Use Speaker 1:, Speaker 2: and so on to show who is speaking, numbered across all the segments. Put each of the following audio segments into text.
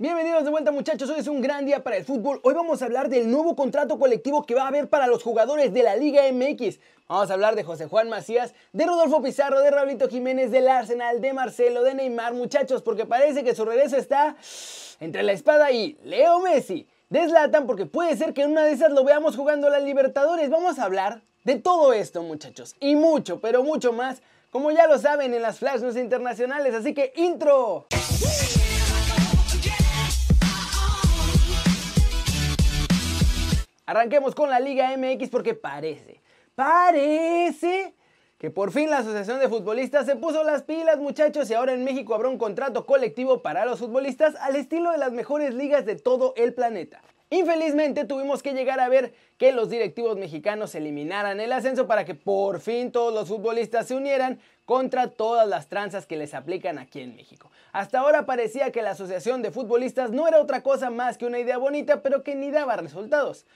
Speaker 1: Bienvenidos de vuelta muchachos, hoy es un gran día para el fútbol. Hoy vamos a hablar del nuevo contrato colectivo que va a haber para los jugadores de la Liga MX. Vamos a hablar de José Juan Macías, de Rodolfo Pizarro, de Raulito Jiménez, del Arsenal, de Marcelo, de Neymar, muchachos, porque parece que su regreso está entre la espada y Leo Messi. Deslatan porque puede ser que en una de esas lo veamos jugando a la Libertadores. Vamos a hablar de todo esto muchachos y mucho, pero mucho más, como ya lo saben en las Flash internacionales. Así que intro. Arranquemos con la Liga MX porque parece, parece que por fin la Asociación de Futbolistas se puso las pilas muchachos y ahora en México habrá un contrato colectivo para los futbolistas al estilo de las mejores ligas de todo el planeta. Infelizmente tuvimos que llegar a ver que los directivos mexicanos eliminaran el ascenso para que por fin todos los futbolistas se unieran contra todas las tranzas que les aplican aquí en México. Hasta ahora parecía que la Asociación de Futbolistas no era otra cosa más que una idea bonita pero que ni daba resultados.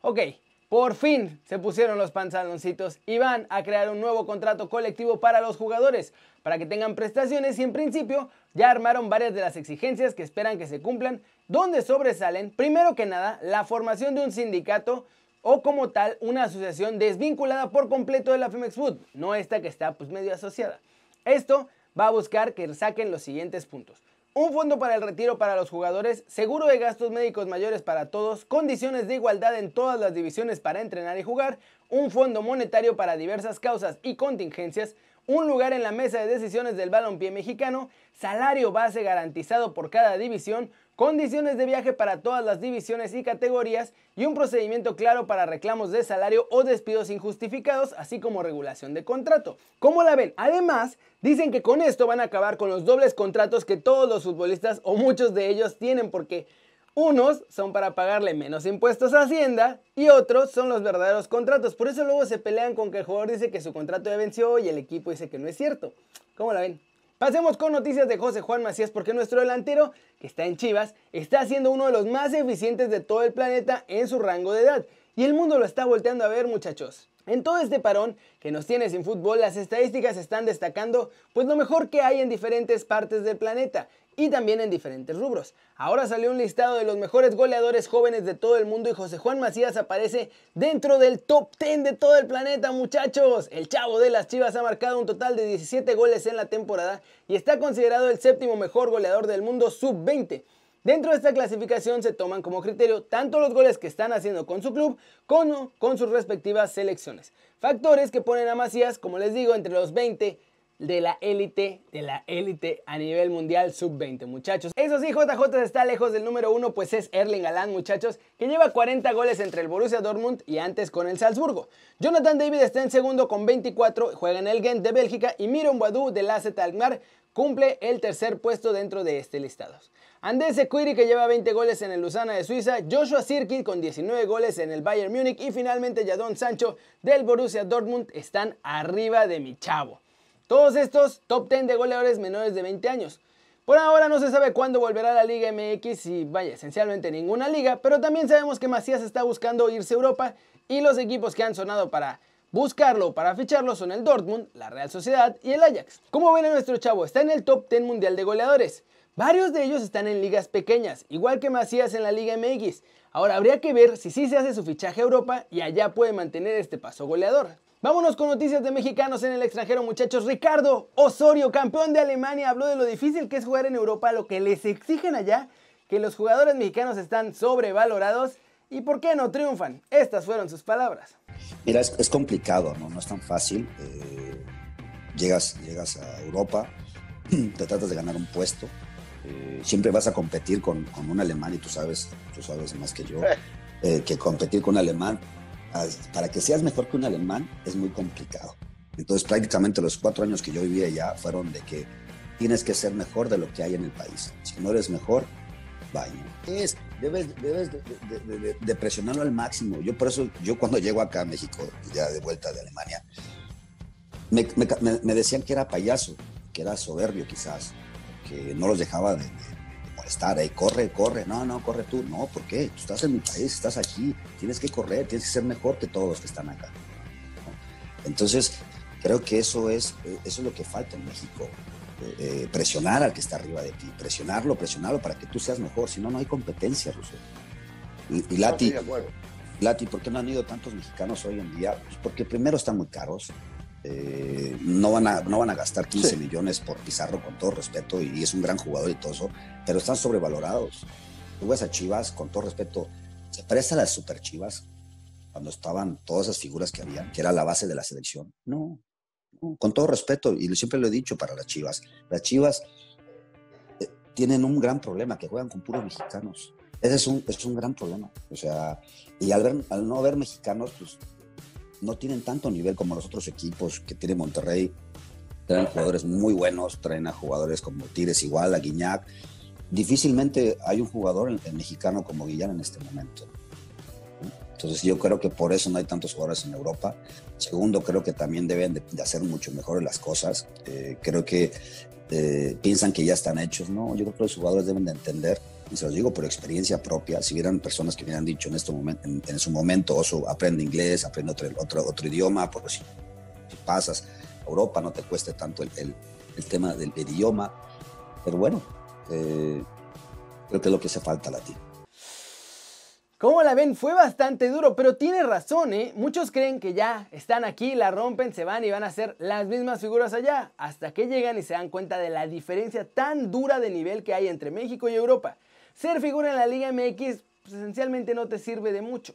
Speaker 1: Ok, por fin se pusieron los pantaloncitos y van a crear un nuevo contrato colectivo para los jugadores, para que tengan prestaciones y en principio ya armaron varias de las exigencias que esperan que se cumplan, donde sobresalen, primero que nada, la formación de un sindicato o como tal una asociación desvinculada por completo de la Femex Food, no esta que está pues medio asociada. Esto va a buscar que saquen los siguientes puntos un fondo para el retiro para los jugadores, seguro de gastos médicos mayores para todos, condiciones de igualdad en todas las divisiones para entrenar y jugar, un fondo monetario para diversas causas y contingencias, un lugar en la mesa de decisiones del balompié mexicano, salario base garantizado por cada división, condiciones de viaje para todas las divisiones y categorías y un procedimiento claro para reclamos de salario o despidos injustificados, así como regulación de contrato. ¿Cómo la ven? Además, dicen que con esto van a acabar con los dobles contratos que todos los futbolistas o muchos de ellos tienen porque unos son para pagarle menos impuestos a Hacienda y otros son los verdaderos contratos. Por eso luego se pelean con que el jugador dice que su contrato ya venció y el equipo dice que no es cierto. ¿Cómo la ven? Pasemos con noticias de José Juan Macías porque nuestro delantero, que está en Chivas, está siendo uno de los más eficientes de todo el planeta en su rango de edad. Y el mundo lo está volteando a ver muchachos. En todo este parón que nos tiene sin fútbol, las estadísticas están destacando pues lo mejor que hay en diferentes partes del planeta y también en diferentes rubros. Ahora salió un listado de los mejores goleadores jóvenes de todo el mundo y José Juan Macías aparece dentro del top 10 de todo el planeta, muchachos. El chavo de las Chivas ha marcado un total de 17 goles en la temporada y está considerado el séptimo mejor goleador del mundo sub-20. Dentro de esta clasificación se toman como criterio tanto los goles que están haciendo con su club como con sus respectivas selecciones. Factores que ponen a Macías, como les digo, entre los 20 de la élite, de la élite a nivel mundial sub-20, muchachos. Eso sí, JJ está lejos del número uno, pues es Erling Haaland, muchachos, que lleva 40 goles entre el Borussia Dortmund y antes con el Salzburgo. Jonathan David está en segundo con 24, juega en el Gent de Bélgica y Miron Boadou del AZ Alkmaar cumple el tercer puesto dentro de este listado. Andrés Sequiri que lleva 20 goles en el Lusana de Suiza, Joshua Sirkin con 19 goles en el Bayern Múnich y finalmente Jadon Sancho del Borussia Dortmund están arriba de mi chavo. Todos estos top 10 de goleadores menores de 20 años. Por ahora no se sabe cuándo volverá a la Liga MX y vaya, esencialmente ninguna liga, pero también sabemos que Macías está buscando irse a Europa y los equipos que han sonado para buscarlo, para ficharlo son el Dortmund, la Real Sociedad y el Ajax. Como ven a nuestro chavo, está en el top 10 mundial de goleadores. Varios de ellos están en ligas pequeñas, igual que Macías en la Liga MX. Ahora habría que ver si sí se hace su fichaje a Europa y allá puede mantener este paso goleador. Vámonos con noticias de mexicanos en el extranjero, muchachos. Ricardo Osorio, campeón de Alemania, habló de lo difícil que es jugar en Europa, lo que les exigen allá, que los jugadores mexicanos están sobrevalorados y por qué no triunfan. Estas fueron sus palabras.
Speaker 2: Mira, es, complicado, ¿no? no es tan fácil. Eh, llegas, llegas a Europa, te tratas de ganar un puesto, eh, siempre vas a competir con, con, un alemán y tú sabes, tú sabes más que yo, eh, que competir con un alemán para que seas mejor que un alemán es muy complicado. Entonces prácticamente los cuatro años que yo viví allá fueron de que tienes que ser mejor de lo que hay en el país. Si no eres mejor, vaya. Es, debes, debes de, presionarlo al máximo. Yo por eso, yo cuando llego acá a México, ya de vuelta de Alemania, me, me decían que era payaso, que era soberbio quizás, que no los dejaba de, estar ahí, corre, corre, no, no, corre tú, no, ¿por qué? Tú estás en mi país, estás aquí, tienes que correr, tienes que ser mejor que todos los que están acá. Entonces, creo que eso es, eso es lo que falta en México. eh, presionar al que está arriba de ti, presionarlo, presionarlo para que tú seas mejor, si no, no hay competencia, Russo. Y, Lati, Lati, ¿por qué no han ido tantos mexicanos hoy en día? Pues porque primero están muy caros, eh, no, van a, no van a gastar 15 millones por Pizarro, con todo respeto, y es un gran jugador y todo eso, pero están sobrevalorados. Tú ves a Chivas, con todo respeto, se presta a las super Chivas cuando estaban todas esas figuras que había, que era la base de la selección. No, con todo respeto, y siempre lo he dicho para las Chivas, las Chivas eh, tienen un gran problema, que juegan con puros mexicanos. Ese es un, es un gran problema. O sea, y al, ver, al no haber mexicanos, pues no tienen tanto nivel como los otros equipos que tiene Monterrey. Traen jugadores muy buenos, traen a jugadores como Tires igual, a Guiñac. Difícilmente hay un jugador mexicano como Guillán en este momento. Entonces yo creo que por eso no hay tantos jugadores en Europa. Segundo, creo que también deben de, hacer mucho mejor las cosas. Eh, creo que eh, piensan que ya están hechos. No, yo creo que los jugadores deben de entender, y se los digo por experiencia propia, si vieran personas que me han dicho en, este momento, en, su momento, Oso, aprende inglés, aprende otro, otro, otro idioma, porque si, pasas a Europa no te cueste tanto el, el, tema del idioma. Pero bueno, eh, creo que es lo que hace falta a la tía.
Speaker 1: Como la ven, fue bastante duro, pero tiene razón, ¿eh? Muchos creen que ya están aquí, la rompen, se van y van a ser las mismas figuras allá, hasta que llegan y se dan cuenta de la diferencia tan dura de nivel que hay entre México y Europa. Ser figura en la Liga MX pues, esencialmente no te sirve de mucho.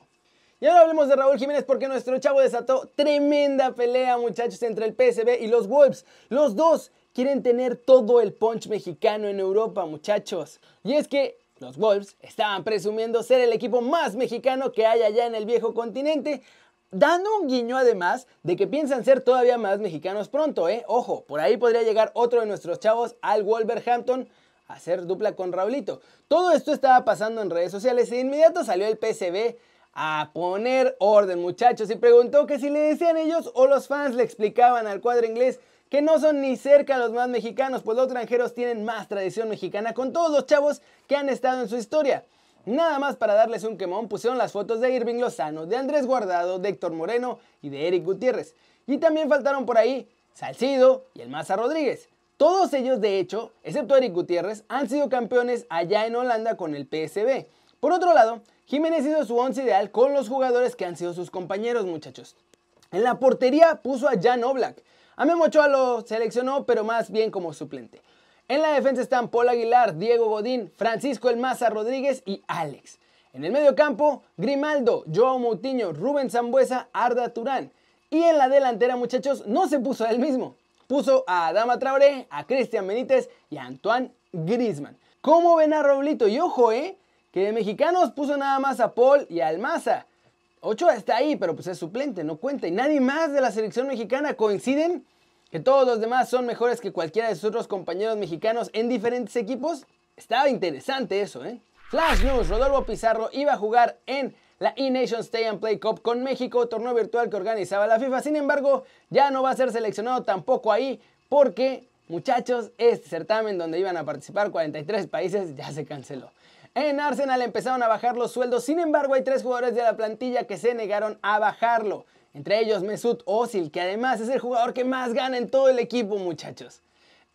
Speaker 1: Y ahora hablemos de Raúl Jiménez porque nuestro chavo desató tremenda pelea, muchachos, entre el PSB y los Wolves. Los dos quieren tener todo el punch mexicano en Europa, muchachos. Y es que los Wolves estaban presumiendo ser el equipo más mexicano que hay allá en el viejo continente, dando un guiño además de que piensan ser todavía más mexicanos pronto, ¿eh? Ojo, por ahí podría llegar otro de nuestros chavos al Wolverhampton hacer dupla con Raulito. Todo esto estaba pasando en redes sociales e de inmediato salió el PCB a poner orden, muchachos, y preguntó que si le decían ellos o los fans le explicaban al cuadro inglés que no son ni cerca los más mexicanos, pues los extranjeros tienen más tradición mexicana con todos los chavos que han estado en su historia. Nada más para darles un quemón, pusieron las fotos de Irving Lozano, de Andrés Guardado, de Héctor Moreno y de Eric Gutiérrez. Y también faltaron por ahí Salcido y el Maza Rodríguez. Todos ellos, de hecho, excepto Eric Gutiérrez, han sido campeones allá en Holanda con el PSB. Por otro lado, Jiménez hizo su once ideal con los jugadores que han sido sus compañeros, muchachos. En la portería puso a Jan Oblak, a Memo Ochoa lo seleccionó, pero más bien como suplente. En la defensa están Paul Aguilar, Diego Godín, Francisco El Maza Rodríguez y Alex. En el medio campo, Grimaldo, Joao Moutinho, Rubén Zambuesa, Arda Turán. Y en la delantera, muchachos, no se puso él mismo. Puso a Adama Traoré, a Cristian Benítez y a Antoine Grisman. ¿Cómo ven a Roblito? Y ojo, ¿eh? Que de mexicanos puso nada más a Paul y a Almaza. Ochoa está ahí, pero pues es suplente, no cuenta. Y nadie más de la selección mexicana coinciden que todos los demás son mejores que cualquiera de sus otros compañeros mexicanos en diferentes equipos. Estaba interesante eso, ¿eh? Flash News, Rodolfo Pizarro iba a jugar en la E-Nation Stay and Play Cup con México, torneo virtual que organizaba la FIFA. Sin embargo, ya no va a ser seleccionado tampoco ahí porque, muchachos, este certamen donde iban a participar 43 países ya se canceló. En Arsenal empezaron a bajar los sueldos, sin embargo hay tres jugadores de la plantilla que se negaron a bajarlo. Entre ellos Mesut Özil, que además es el jugador que más gana en todo el equipo, muchachos.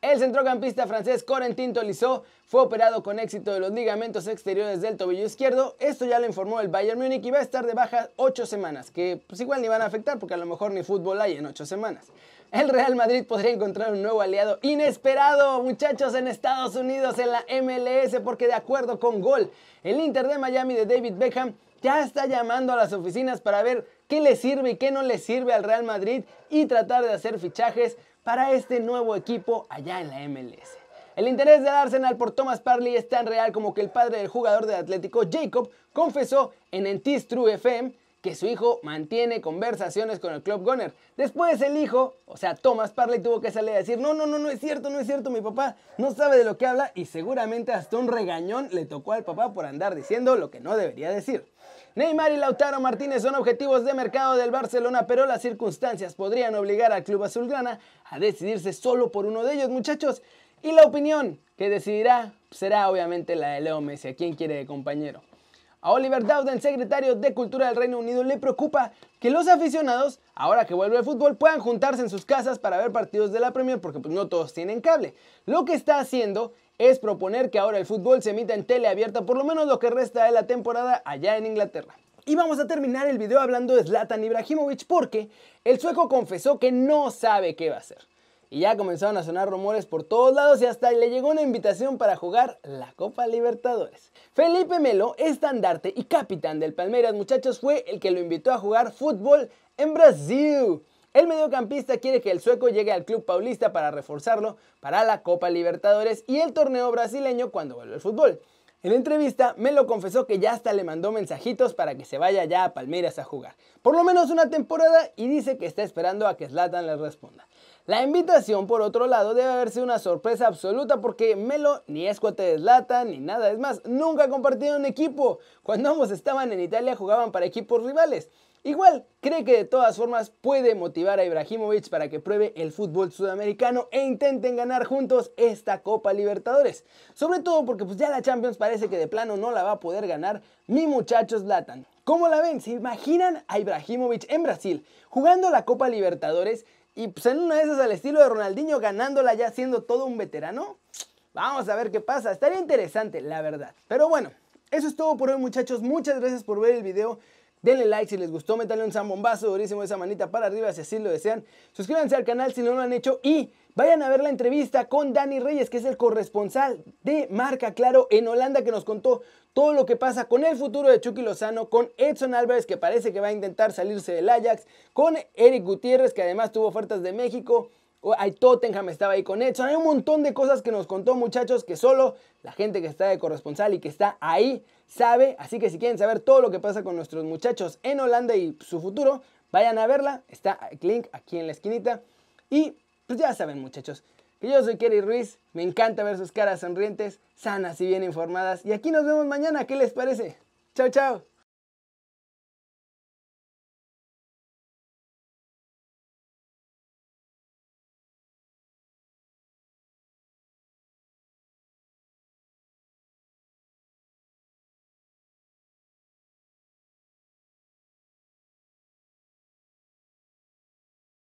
Speaker 1: El centrocampista francés Corentin Tolisso fue operado con éxito de los ligamentos exteriores del tobillo izquierdo. Esto ya lo informó el Bayern Múnich y va a estar de baja 8 semanas, que pues igual ni van a afectar porque a lo mejor ni fútbol hay en 8 semanas el Real Madrid podría encontrar un nuevo aliado inesperado, muchachos, en Estados Unidos, en la MLS, porque de acuerdo con Gol, el Inter de Miami de David Beckham ya está llamando a las oficinas para ver qué le sirve y qué no le sirve al Real Madrid y tratar de hacer fichajes para este nuevo equipo allá en la MLS. El interés del Arsenal por Thomas Parley es tan real como que el padre del jugador del Atlético, Jacob, confesó en Entis True FM que su hijo mantiene conversaciones con el Club Gunner. Después el hijo, o sea, Thomas Parley tuvo que salir a decir, no, no, no, no es cierto, no es cierto, mi papá no sabe de lo que habla y seguramente hasta un regañón le tocó al papá por andar diciendo lo que no debería decir. Neymar y Lautaro Martínez son objetivos de mercado del Barcelona, pero las circunstancias podrían obligar al club azulgrana a decidirse solo por uno de ellos, muchachos. Y la opinión que decidirá será obviamente la de Leo Messi, a quien quiere de compañero. A Oliver Dowden, secretario de Cultura del Reino Unido, le preocupa que los aficionados, ahora que vuelve el fútbol, puedan juntarse en sus casas para ver partidos de la Premier porque pues, no todos tienen cable. Lo que está haciendo es proponer que ahora el fútbol se emita en tele abierta por lo menos lo que resta de la temporada allá en Inglaterra. Y vamos a terminar el video hablando de Zlatan Ibrahimovic porque el sueco confesó que no sabe qué va a hacer. Y ya comenzaron a sonar rumores por todos lados y hasta le llegó una invitación para jugar la Copa Libertadores. Felipe Melo, estandarte y capitán del Palmeiras, muchachos, fue el que lo invitó a jugar fútbol en Brasil. El mediocampista quiere que el sueco llegue al club paulista para reforzarlo para la Copa Libertadores y el torneo brasileño cuando vuelva el fútbol. En entrevista, Melo confesó que ya hasta le mandó mensajitos para que se vaya ya a Palmeiras a jugar, por lo menos una temporada, y dice que está esperando a que Zlatan le responda. La invitación, por otro lado, debe haberse una sorpresa absoluta porque Melo ni es cuate de Zlatan ni nada, es más, nunca compartieron equipo. Cuando ambos estaban en Italia jugaban para equipos rivales. Igual, cree que de todas formas puede motivar a Ibrahimovic para que pruebe el fútbol sudamericano e intenten ganar juntos esta Copa Libertadores. Sobre todo porque pues ya la Champions parece que de plano no la va a poder ganar mi muchacho Zlatan. ¿Cómo la ven? ¿Se imaginan a Ibrahimovic en Brasil jugando la Copa Libertadores y pues en una de esas al estilo de Ronaldinho ganándola ya siendo todo un veterano? Vamos a ver qué pasa. Estaría interesante, la verdad. Pero bueno, eso es todo por hoy muchachos. Muchas gracias por ver el video. Denle like si les gustó, métanle un zambombazo durísimo esa manita para arriba si así lo desean. Suscríbanse al canal si no lo han hecho y vayan a ver la entrevista con Dani Reyes, que es el corresponsal de Marca Claro en Holanda, que nos contó todo lo que pasa con el futuro de Chucky Lozano, con Edson Álvarez, que parece que va a intentar salirse del Ajax, con Eric Gutiérrez, que además tuvo ofertas de México. Hay Tottenham estaba ahí con Edson. Hay un montón de cosas que nos contó, muchachos, que solo la gente que está de corresponsal y que está ahí sabe. Así que si quieren saber todo lo que pasa con nuestros muchachos en Holanda y su futuro, vayan a verla. Está el link aquí en la esquinita. Y pues ya saben, muchachos, que yo soy Kerry Ruiz. Me encanta ver sus caras sonrientes, sanas y bien informadas. Y aquí nos vemos mañana. ¿Qué les parece? Chao, chao.